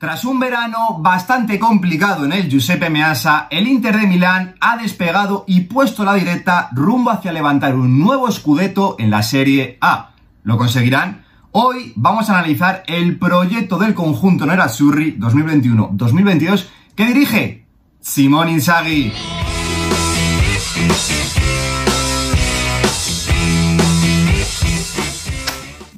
Tras un verano bastante complicado en el Giuseppe Meazza, el Inter de Milán ha despegado y puesto la directa rumbo hacia levantar un nuevo scudetto en la Serie A. ¿Lo conseguirán? Hoy vamos a analizar el proyecto del conjunto Nerazzurri 2021-2022 que dirige Simón Inzaghi.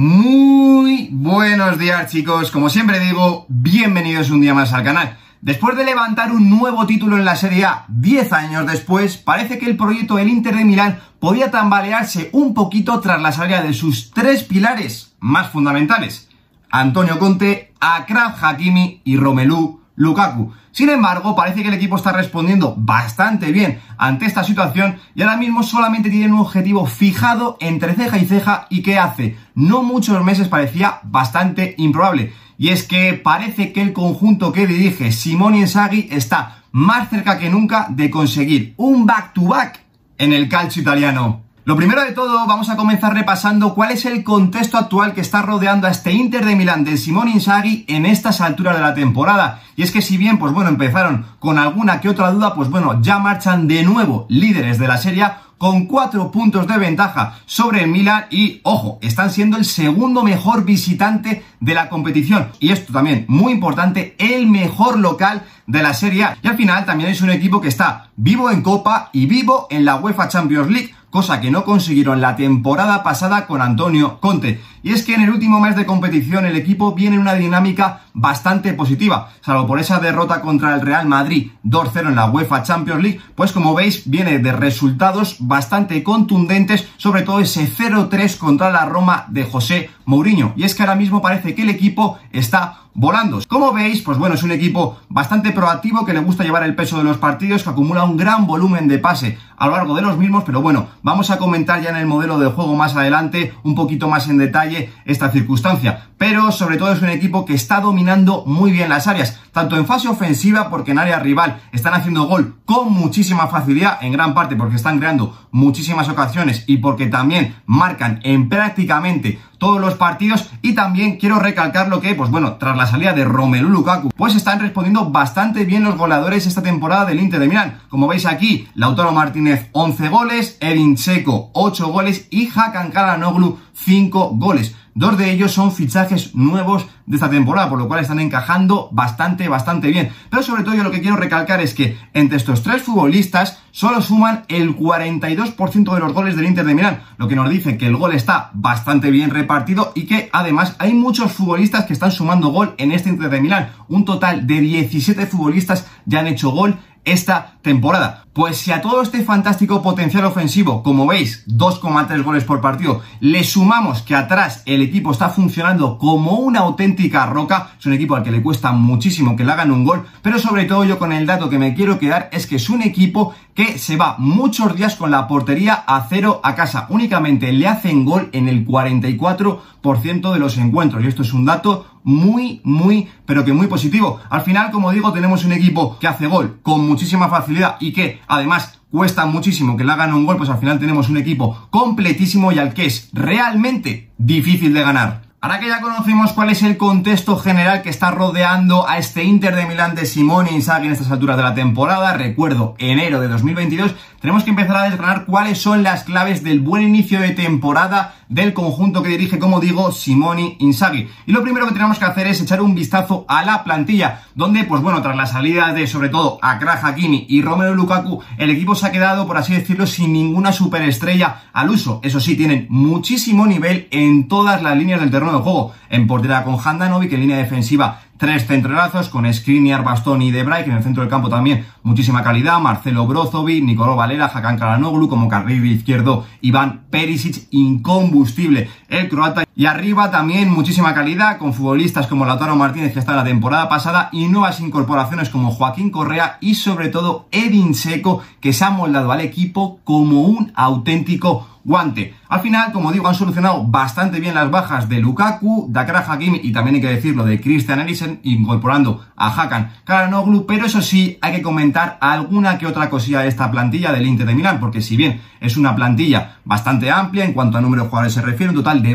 Muy buenos días chicos, como siempre digo, bienvenidos un día más al canal. Después de levantar un nuevo título en la Serie A 10 años después, parece que el proyecto del Inter de Milán podía tambalearse un poquito tras la salida de sus tres pilares más fundamentales. Antonio Conte, Akraf Hakimi y Romelu Lukaku. Sin embargo, parece que el equipo está respondiendo bastante bien ante esta situación y ahora mismo solamente tienen un objetivo fijado entre ceja y ceja y que hace no muchos meses parecía bastante improbable. Y es que parece que el conjunto que dirige Simón Inzaghi está más cerca que nunca de conseguir un back-to-back en el calcio italiano. Lo primero de todo, vamos a comenzar repasando cuál es el contexto actual que está rodeando a este Inter de Milán del Simón Inzaghi en estas alturas de la temporada. Y es que si bien, pues bueno, empezaron con alguna que otra duda, pues bueno, ya marchan de nuevo líderes de la Serie con cuatro puntos de ventaja sobre el Milan y, ojo, están siendo el segundo mejor visitante de la competición. Y esto también, muy importante, el mejor local de la Serie A. Y al final también es un equipo que está vivo en Copa y vivo en la UEFA Champions League cosa que no consiguieron la temporada pasada con Antonio Conte. Y es que en el último mes de competición el equipo viene en una dinámica bastante positiva, salvo por esa derrota contra el Real Madrid 2-0 en la UEFA Champions League, pues como veis viene de resultados bastante contundentes, sobre todo ese 0-3 contra la Roma de José Mourinho. Y es que ahora mismo parece que el equipo está volando. Como veis, pues bueno, es un equipo bastante proactivo que le gusta llevar el peso de los partidos, que acumula un gran volumen de pase a lo largo de los mismos, pero bueno, vamos a comentar ya en el modelo de juego más adelante un poquito más en detalle esta circunstancia. Pero sobre todo es un equipo que está dominando muy bien las áreas, tanto en fase ofensiva porque en área rival están haciendo gol con muchísima facilidad, en gran parte porque están creando muchísimas ocasiones y porque también marcan en prácticamente todos los partidos y también quiero recalcar lo que, pues bueno, tras la salida de Romelu Lukaku, pues están respondiendo bastante bien los goleadores esta temporada del Inter de Milán. Como veis aquí, Lautaro Martínez 11 goles, Edin Checo 8 goles y Hakan Kalanoglu 5 goles. Dos de ellos son fichajes nuevos de esta temporada, por lo cual están encajando bastante, bastante bien. Pero sobre todo yo lo que quiero recalcar es que entre estos tres futbolistas solo suman el 42% de los goles del Inter de Milán, lo que nos dice que el gol está bastante bien repartido y que además hay muchos futbolistas que están sumando gol en este Inter de Milán. Un total de 17 futbolistas ya han hecho gol esta temporada. Pues si a todo este fantástico potencial ofensivo, como veis, 2,3 goles por partido, le sumamos que atrás el equipo está funcionando como una auténtica roca, es un equipo al que le cuesta muchísimo que le hagan un gol, pero sobre todo yo con el dato que me quiero quedar es que es un equipo que se va muchos días con la portería a cero a casa. Únicamente le hacen gol en el 44% de los encuentros. Y esto es un dato muy, muy, pero que muy positivo. Al final, como digo, tenemos un equipo que hace gol con muchísima facilidad y que además cuesta muchísimo que le hagan un gol, pues al final tenemos un equipo completísimo y al que es realmente difícil de ganar. Ahora que ya conocemos cuál es el contexto general que está rodeando a este Inter de Milán de Simone Inzaghi en estas alturas de la temporada, recuerdo, enero de 2022, tenemos que empezar a desgranar cuáles son las claves del buen inicio de temporada del conjunto que dirige, como digo, Simone Inzaghi. Y lo primero que tenemos que hacer es echar un vistazo a la plantilla, donde, pues bueno, tras la salida de, sobre todo, Akra Hakimi y Romero Lukaku, el equipo se ha quedado, por así decirlo, sin ninguna superestrella al uso. Eso sí, tienen muchísimo nivel en todas las líneas del terreno de juego. En portería con Handanovic, en línea defensiva tres centralazos con Skriniar, Bastoni y Debray, en el centro del campo también muchísima calidad, Marcelo Brozovic, Nicolò Valera, Hakan Kalanoglu, como carril izquierdo Iván Perisic, incombustible. El croata, y arriba también muchísima calidad con futbolistas como Lautaro Martínez que está la temporada pasada y nuevas incorporaciones como Joaquín Correa y sobre todo Edin Seco que se ha moldado al equipo como un auténtico guante. Al final, como digo, han solucionado bastante bien las bajas de Lukaku, Dakar Hakimi y también hay que decirlo de Christian Eriksen, incorporando a Hakan Karanoglu, pero eso sí, hay que comentar alguna que otra cosilla de esta plantilla del Inter de Milán, porque si bien es una plantilla bastante amplia en cuanto a número de jugadores se refiere, un total de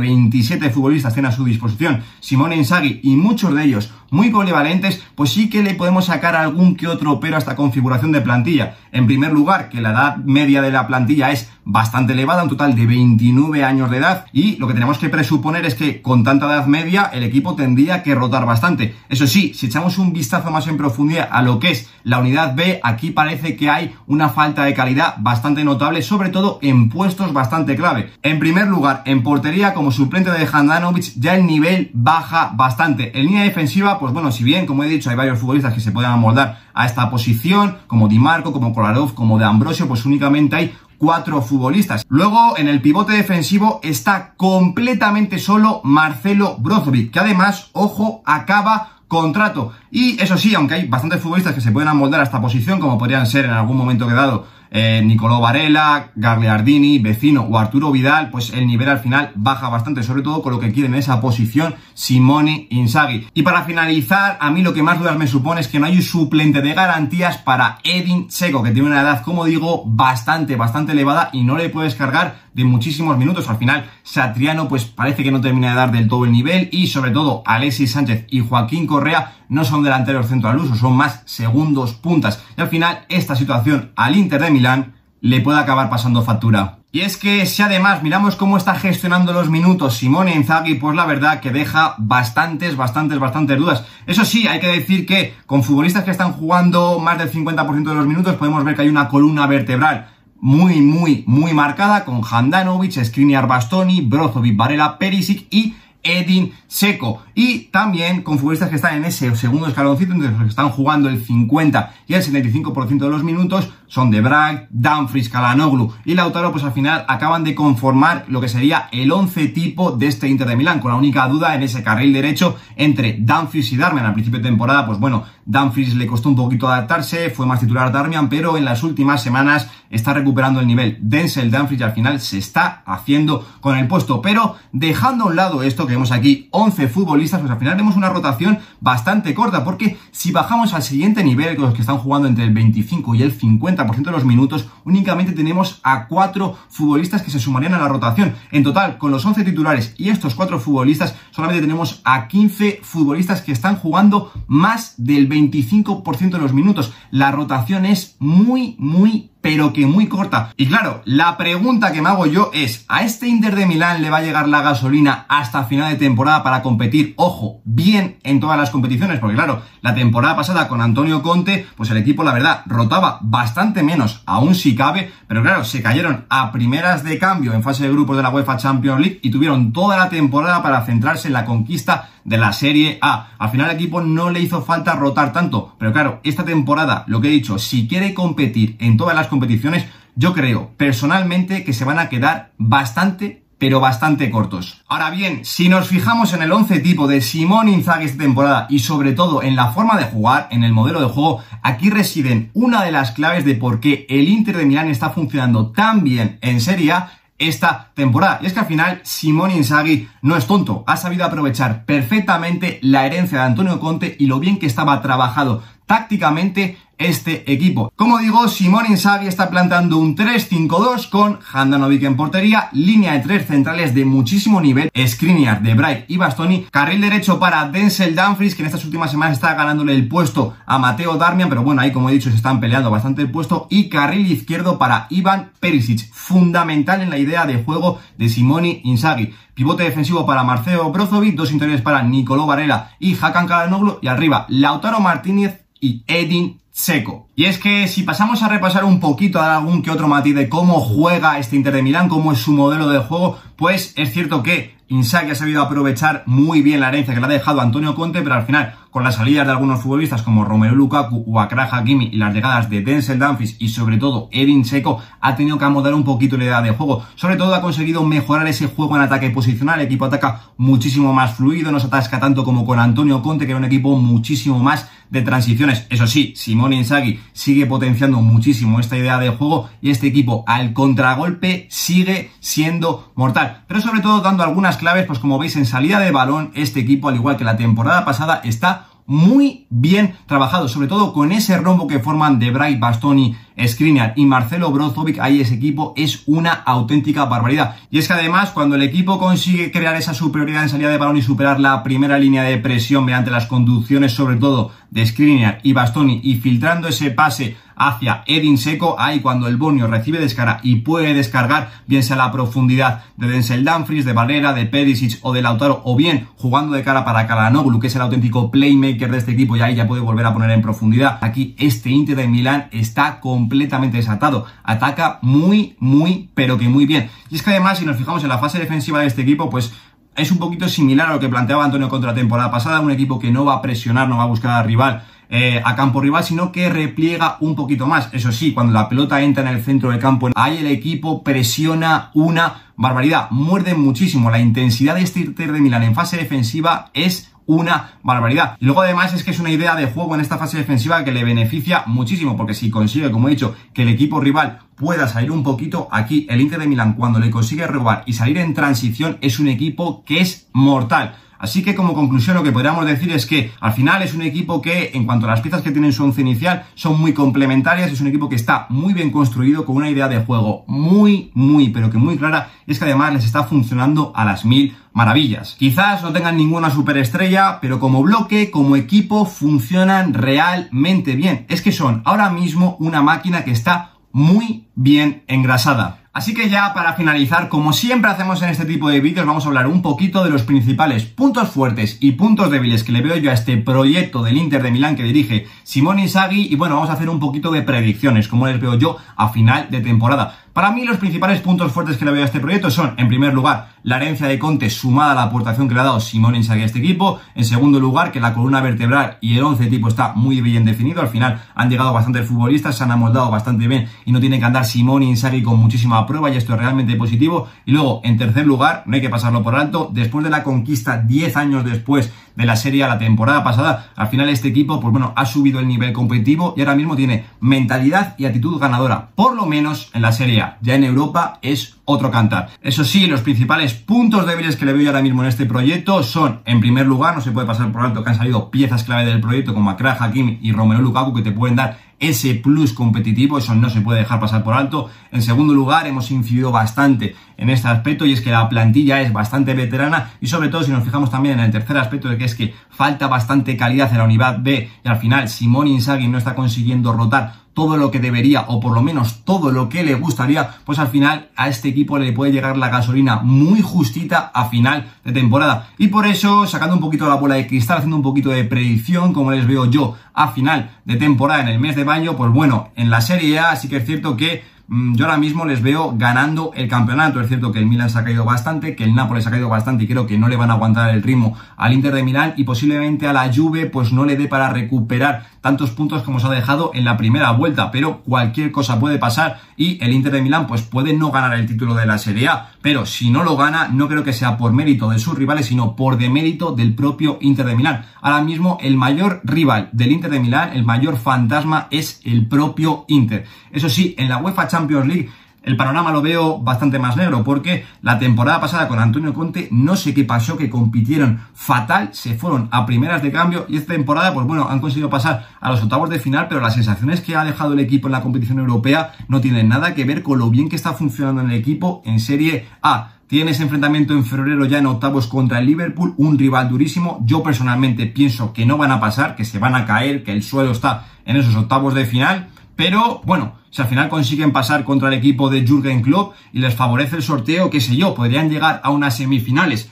27 futbolistas tienen a su disposición Simone Inzaghi y muchos de ellos muy polivalentes, pues sí que le podemos sacar algún que otro pero a esta configuración de plantilla. En primer lugar, que la edad media de la plantilla es bastante elevada, un total de 29 años de edad, y lo que tenemos que presuponer es que con tanta edad media el equipo tendría que rotar bastante. Eso sí, si echamos un vistazo más en profundidad a lo que es la unidad B, aquí parece que hay una falta de calidad bastante notable, sobre todo en puestos bastante clave. En primer lugar, en portería, como suplente de Handanovic, ya el nivel baja bastante. En línea defensiva, pues bueno, si bien, como he dicho, hay varios futbolistas que se pueden amoldar a esta posición, como Di Marco, como Kolarov, como de Ambrosio, pues únicamente hay cuatro futbolistas. Luego, en el pivote defensivo está completamente solo Marcelo Brozovic, que además, ojo, acaba contrato. Y eso sí, aunque hay bastantes futbolistas que se pueden amoldar a esta posición, como podrían ser en algún momento quedado eh, Nicolò Varela, Gagliardini, Vecino o Arturo Vidal, pues el nivel al final baja bastante, sobre todo con lo que quieren en esa posición Simone Inzaghi. Y para finalizar, a mí lo que más dudas me supone es que no hay un suplente de garantías para Edin Seco, que tiene una edad, como digo, bastante, bastante elevada y no le puedes cargar de muchísimos minutos. Al final, Satriano pues parece que no termina de dar del todo el nivel y sobre todo Alexis Sánchez y Joaquín Correa no son delanteros centro al uso, son más segundos puntas. Y al final, esta situación al Inter de Milán le puede acabar pasando factura. Y es que si además miramos cómo está gestionando los minutos Simone Inzaghi, pues la verdad que deja bastantes, bastantes, bastantes dudas. Eso sí, hay que decir que con futbolistas que están jugando más del 50% de los minutos podemos ver que hay una columna vertebral muy, muy, muy marcada con Handanovic, Skriniar Bastoni, Brozovic, Varela, Perisic y Edin Seco. Y también con futbolistas que están en ese segundo escaloncito, entre los que están jugando el 50 y el 75% de los minutos, son De Bruyne, Dumfries, Kalanoglu y Lautaro, pues al final acaban de conformar lo que sería el 11 tipo de este Inter de Milán, con la única duda en ese carril derecho entre Dumfries y Darmian. Al principio de temporada, pues bueno, Dumfries le costó un poquito adaptarse, fue más titular Darmian, pero en las últimas semanas está recuperando el nivel. Denzel Dumfries al final se está haciendo con el puesto, pero dejando a un lado esto que vemos aquí, 11 futbolistas, pues al final vemos una rotación bastante corta, porque si bajamos al siguiente nivel, con los que están jugando entre el 25 y el 50% de los minutos, únicamente tenemos a 4 futbolistas que se sumarían a la rotación. En total, con los 11 titulares y estos 4 futbolistas, solamente tenemos a 15 futbolistas que están jugando más del 25% de los minutos. La rotación es muy, muy pero que muy corta. Y claro, la pregunta que me hago yo es, ¿a este Inter de Milán le va a llegar la gasolina hasta final de temporada para competir, ojo, bien en todas las competiciones? Porque claro, la temporada pasada con Antonio Conte, pues el equipo, la verdad, rotaba bastante menos, aún si cabe, pero claro, se cayeron a primeras de cambio en fase de grupos de la UEFA Champions League y tuvieron toda la temporada para centrarse en la conquista de la Serie A. Al final el equipo no le hizo falta rotar tanto, pero claro, esta temporada, lo que he dicho, si quiere competir en todas las competiciones, yo creo personalmente que se van a quedar bastante pero bastante cortos. Ahora bien, si nos fijamos en el 11 tipo de Simón Inzaghi esta temporada y sobre todo en la forma de jugar, en el modelo de juego, aquí residen una de las claves de por qué el Inter de Milán está funcionando tan bien en Serie A esta temporada. Y es que al final Simón Inzaghi no es tonto, ha sabido aprovechar perfectamente la herencia de Antonio Conte y lo bien que estaba trabajado tácticamente este equipo. Como digo, Simón Inzaghi está plantando un 3-5-2 con Handanovic en portería, línea de tres centrales de muchísimo nivel, Skriniar, De Bright y Bastoni, carril derecho para Denzel Dumfries, que en estas últimas semanas está ganándole el puesto a Mateo Darmian, pero bueno, ahí como he dicho se están peleando bastante el puesto, y carril izquierdo para Ivan Perisic, fundamental en la idea de juego de Simone Inzaghi. Pivote defensivo para Marcelo Brozovic, dos interiores para Nicolò Varela y Hakan Kalanoglu, y arriba Lautaro Martínez y Edin Seco. Y es que si pasamos a repasar un poquito, a algún que otro matiz de cómo juega este Inter de Milán, cómo es su modelo de juego, pues es cierto que Inzaghi ha sabido aprovechar muy bien la herencia que le ha dejado Antonio Conte, pero al final, con las salidas de algunos futbolistas como Romelu Lukaku o Akrah Hakimi y las llegadas de Denzel Dumfries y sobre todo Edin Seco, ha tenido que amodar un poquito la idea de juego. Sobre todo ha conseguido mejorar ese juego en ataque posicional, el equipo ataca muchísimo más fluido, no se atasca tanto como con Antonio Conte, que era un equipo muchísimo más de transiciones. Eso sí, Simone Inzaghi sigue potenciando muchísimo esta idea de juego y este equipo al contragolpe sigue siendo mortal. Pero sobre todo dando algunas claves, pues como veis en salida de balón, este equipo, al igual que la temporada pasada, está muy bien trabajado, sobre todo con ese rombo que forman De Bright, Bastoni Skriniar y Marcelo Brozovic, ahí ese equipo es una auténtica barbaridad. Y es que además, cuando el equipo consigue crear esa superioridad en salida de balón y superar la primera línea de presión mediante las conducciones, sobre todo de Skriniar y Bastoni, y filtrando ese pase hacia Edin Seco, ahí cuando el Bonio recibe descarga y puede descargar, bien sea la profundidad de Denzel Dumfries, de Valera, de Perisic o de Lautaro, o bien jugando de cara para Kalanoglu, que es el auténtico playmaker de este equipo, y ahí ya puede volver a poner en profundidad. Aquí este Inter de Milán está completamente desatado, ataca muy, muy, pero que muy bien. Y es que además, si nos fijamos en la fase defensiva de este equipo, pues es un poquito similar a lo que planteaba Antonio contra la temporada pasada, un equipo que no va a presionar, no va a buscar al rival eh, a campo rival, sino que repliega un poquito más. Eso sí, cuando la pelota entra en el centro del campo, ahí el equipo presiona una barbaridad, muerde muchísimo. La intensidad de este Inter de Milán en fase defensiva es una barbaridad. Y luego además es que es una idea de juego en esta fase defensiva que le beneficia muchísimo, porque si consigue, como he dicho, que el equipo rival pueda salir un poquito, aquí el Inter de Milán cuando le consigue robar y salir en transición es un equipo que es mortal. Así que como conclusión lo que podríamos decir es que al final es un equipo que en cuanto a las piezas que tienen su once inicial son muy complementarias, es un equipo que está muy bien construido con una idea de juego muy, muy, pero que muy clara, es que además les está funcionando a las mil maravillas. Quizás no tengan ninguna superestrella, pero como bloque, como equipo, funcionan realmente bien. Es que son ahora mismo una máquina que está muy bien engrasada. Así que ya para finalizar, como siempre hacemos en este tipo de vídeos, vamos a hablar un poquito de los principales puntos fuertes y puntos débiles que le veo yo a este proyecto del Inter de Milán que dirige Simone Inzaghi y bueno, vamos a hacer un poquito de predicciones, como les veo yo a final de temporada. Para mí los principales puntos fuertes que le veo a este proyecto son, en primer lugar, la herencia de Conte sumada a la aportación que le ha dado Simón Inzaghi a este equipo. En segundo lugar, que la columna vertebral y el once tipo está muy bien definido. Al final han llegado bastantes futbolistas, se han amoldado bastante bien y no tiene que andar Simón Inzaghi con muchísima prueba y esto es realmente positivo. Y luego, en tercer lugar, no hay que pasarlo por alto, después de la conquista 10 años después de la serie a la temporada pasada, al final este equipo, pues bueno, ha subido el nivel competitivo y ahora mismo tiene mentalidad y actitud ganadora, por lo menos en la serie ya en Europa es otro cantar. Eso sí, los principales puntos débiles que le veo ahora mismo en este proyecto son, en primer lugar, no se puede pasar por alto que han salido piezas clave del proyecto como Akrah Hakim y Romelu Lukaku que te pueden dar ese plus competitivo, eso no se puede dejar pasar por alto. En segundo lugar, hemos incidido bastante en este aspecto y es que la plantilla es bastante veterana y sobre todo si nos fijamos también en el tercer aspecto de que es que falta bastante calidad en la unidad B y al final Simón Inzaghi no está consiguiendo rotar todo lo que debería o por lo menos todo lo que le gustaría, pues al final a este equipo le puede llegar la gasolina muy justita a final de temporada. Y por eso, sacando un poquito la bola de cristal, haciendo un poquito de predicción, como les veo yo a final de temporada en el mes de mayo, pues bueno, en la Serie A sí que es cierto que yo ahora mismo les veo ganando el campeonato. Es cierto que el Milan se ha caído bastante, que el Nápoles ha caído bastante y creo que no le van a aguantar el ritmo al Inter de Milán y posiblemente a la Juve pues no le dé para recuperar tantos puntos como se ha dejado en la primera vuelta, pero cualquier cosa puede pasar y el Inter de Milán pues puede no ganar el título de la Serie A, pero si no lo gana no creo que sea por mérito de sus rivales, sino por demérito del propio Inter de Milán. Ahora mismo el mayor rival del Inter de Milán, el mayor fantasma es el propio Inter. Eso sí, en la UEFA Champions League el panorama lo veo bastante más negro porque la temporada pasada con Antonio Conte no sé qué pasó, que compitieron fatal, se fueron a primeras de cambio y esta temporada pues bueno, han conseguido pasar a los octavos de final, pero las sensaciones que ha dejado el equipo en la competición europea no tienen nada que ver con lo bien que está funcionando en el equipo en Serie A. Tienes enfrentamiento en febrero ya en octavos contra el Liverpool, un rival durísimo. Yo personalmente pienso que no van a pasar, que se van a caer, que el suelo está en esos octavos de final. Pero bueno, si al final consiguen pasar contra el equipo de Jürgen Klopp y les favorece el sorteo, qué sé yo, podrían llegar a unas semifinales.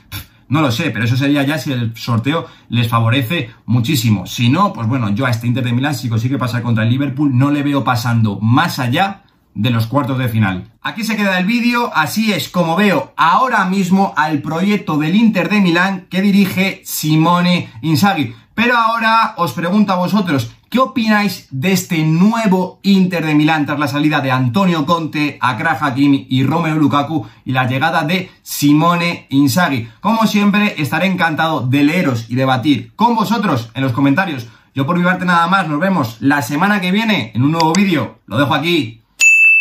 no lo sé, pero eso sería ya si el sorteo les favorece muchísimo. Si no, pues bueno, yo a este Inter de Milán, si consigue pasar contra el Liverpool, no le veo pasando más allá de los cuartos de final. Aquí se queda el vídeo, así es como veo ahora mismo al proyecto del Inter de Milán que dirige Simone Inzaghi. Pero ahora os pregunto a vosotros, ¿Qué opináis de este nuevo Inter de Milán tras la salida de Antonio Conte, Akra Hakimi y Romelu Lukaku y la llegada de Simone Inzaghi? Como siempre, estaré encantado de leeros y debatir con vosotros en los comentarios. Yo por mi parte nada más, nos vemos la semana que viene en un nuevo vídeo. Lo dejo aquí.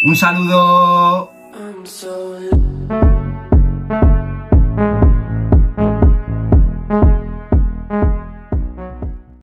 Un saludo.